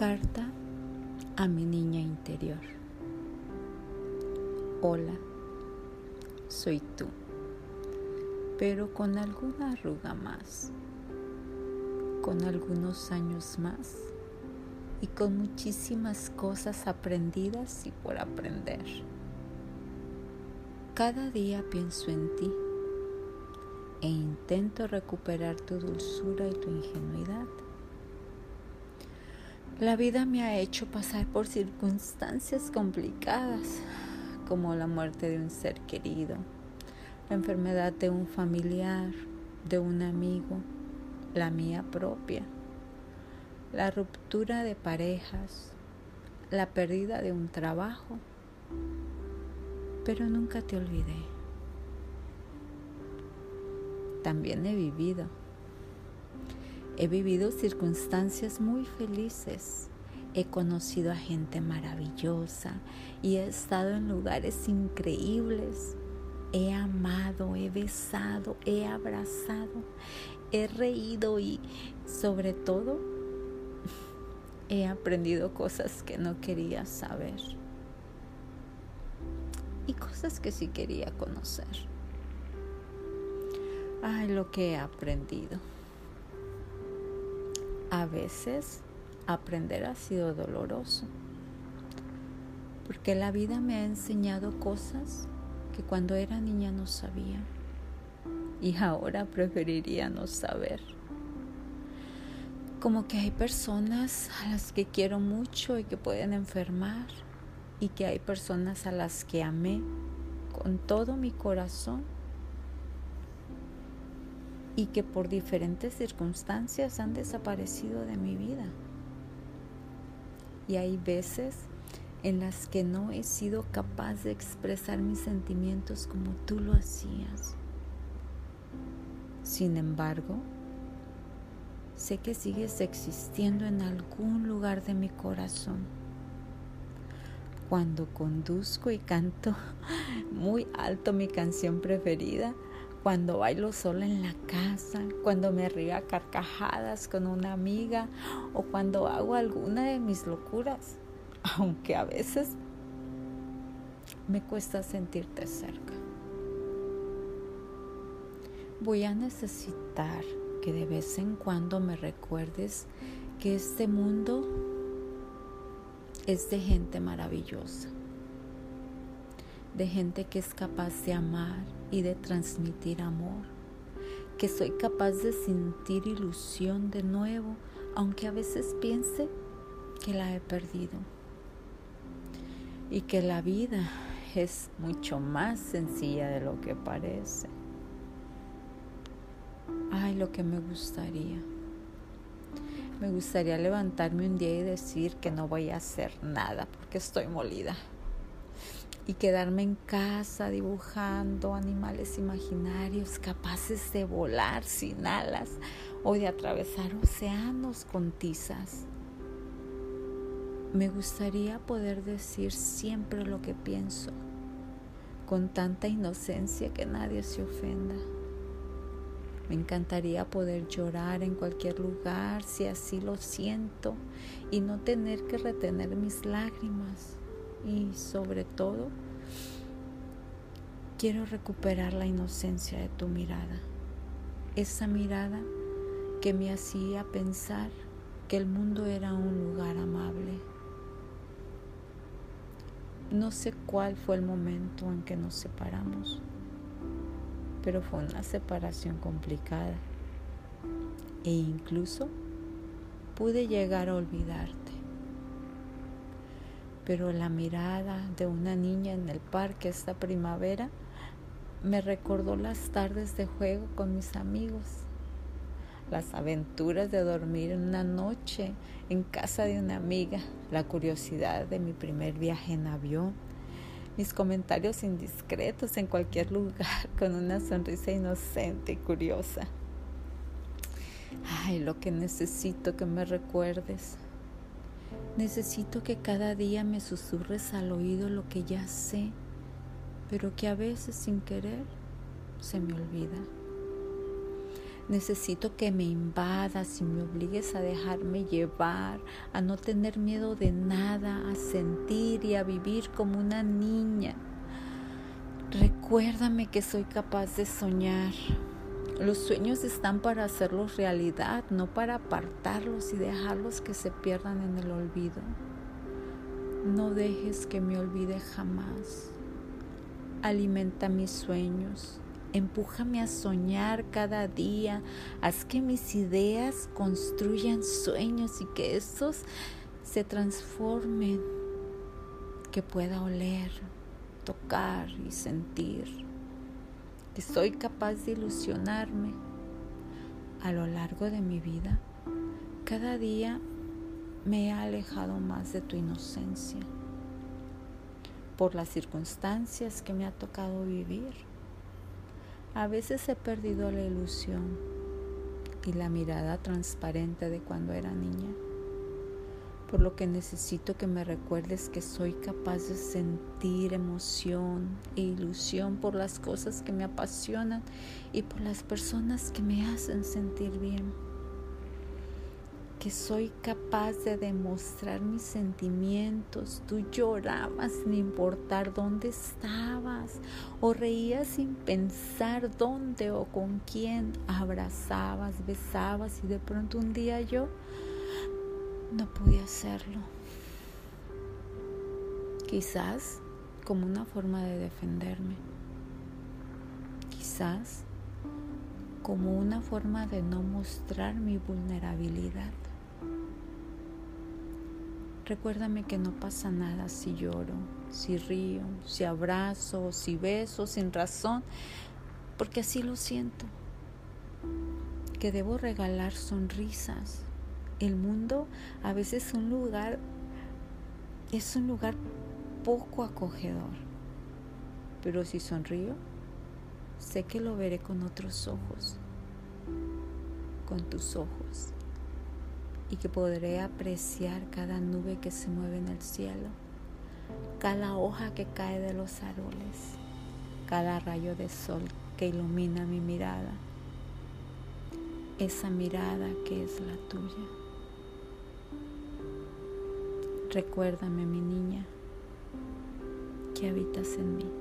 Carta a mi niña interior. Hola, soy tú, pero con alguna arruga más, con algunos años más y con muchísimas cosas aprendidas y por aprender. Cada día pienso en ti e intento recuperar tu dulzura y tu ingenuidad la vida me ha hecho pasar por circunstancias complicadas, como la muerte de un ser querido, la enfermedad de un familiar, de un amigo, la mía propia, la ruptura de parejas, la pérdida de un trabajo, pero nunca te olvidé. También he vivido He vivido circunstancias muy felices. He conocido a gente maravillosa y he estado en lugares increíbles. He amado, he besado, he abrazado, he reído y sobre todo he aprendido cosas que no quería saber y cosas que sí quería conocer. Ay, lo que he aprendido. A veces aprender ha sido doloroso, porque la vida me ha enseñado cosas que cuando era niña no sabía y ahora preferiría no saber. Como que hay personas a las que quiero mucho y que pueden enfermar y que hay personas a las que amé con todo mi corazón y que por diferentes circunstancias han desaparecido de mi vida. Y hay veces en las que no he sido capaz de expresar mis sentimientos como tú lo hacías. Sin embargo, sé que sigues existiendo en algún lugar de mi corazón. Cuando conduzco y canto muy alto mi canción preferida, cuando bailo sola en la casa, cuando me río a carcajadas con una amiga o cuando hago alguna de mis locuras, aunque a veces me cuesta sentirte cerca. Voy a necesitar que de vez en cuando me recuerdes que este mundo es de gente maravillosa, de gente que es capaz de amar, y de transmitir amor, que soy capaz de sentir ilusión de nuevo, aunque a veces piense que la he perdido y que la vida es mucho más sencilla de lo que parece. Ay, lo que me gustaría. Me gustaría levantarme un día y decir que no voy a hacer nada porque estoy molida y quedarme en casa dibujando animales imaginarios capaces de volar sin alas o de atravesar océanos con tizas. Me gustaría poder decir siempre lo que pienso, con tanta inocencia que nadie se ofenda. Me encantaría poder llorar en cualquier lugar si así lo siento y no tener que retener mis lágrimas y sobre todo quiero recuperar la inocencia de tu mirada, esa mirada que me hacía pensar que el mundo era un lugar amable. No sé cuál fue el momento en que nos separamos, pero fue una separación complicada e incluso pude llegar a olvidarte pero la mirada de una niña en el parque esta primavera me recordó las tardes de juego con mis amigos, las aventuras de dormir una noche en casa de una amiga, la curiosidad de mi primer viaje en avión, mis comentarios indiscretos en cualquier lugar con una sonrisa inocente y curiosa. Ay, lo que necesito que me recuerdes Necesito que cada día me susurres al oído lo que ya sé, pero que a veces sin querer se me olvida. Necesito que me invadas y me obligues a dejarme llevar, a no tener miedo de nada, a sentir y a vivir como una niña. Recuérdame que soy capaz de soñar. Los sueños están para hacerlos realidad, no para apartarlos y dejarlos que se pierdan en el olvido. No dejes que me olvide jamás. Alimenta mis sueños Empújame a soñar cada día. Haz que mis ideas construyan sueños y que estos se transformen. Que pueda oler, tocar y sentir. Que soy capaz de ilusionarme. A lo largo de mi vida, cada día me he alejado más de tu inocencia por las circunstancias que me ha tocado vivir a veces he perdido la ilusión y la mirada transparente de cuando era niña, por lo que necesito que me recuerdes que soy capaz de sentir emoción e ilusión por las cosas que me apasionan y por las personas que me hacen sentir bien que soy capaz de demostrar mis sentimientos. Tú llorabas sin importar dónde estabas o reías sin pensar dónde o con quién. Abrazabas, besabas y de pronto un día yo no pude hacerlo. Quizás como una forma de defenderme. Quizás como una forma de no mostrar mi vulnerabilidad. Recuérdame que no pasa nada si lloro, si río, si abrazo, si beso sin razón, porque así lo siento. Que debo regalar sonrisas. El mundo a veces es un lugar es un lugar poco acogedor. Pero si sonrío, sé que lo veré con otros ojos, con tus ojos y que podré apreciar cada nube que se mueve en el cielo, cada hoja que cae de los árboles, cada rayo de sol que ilumina mi mirada, esa mirada que es la tuya. Recuérdame, mi niña, que habitas en mí.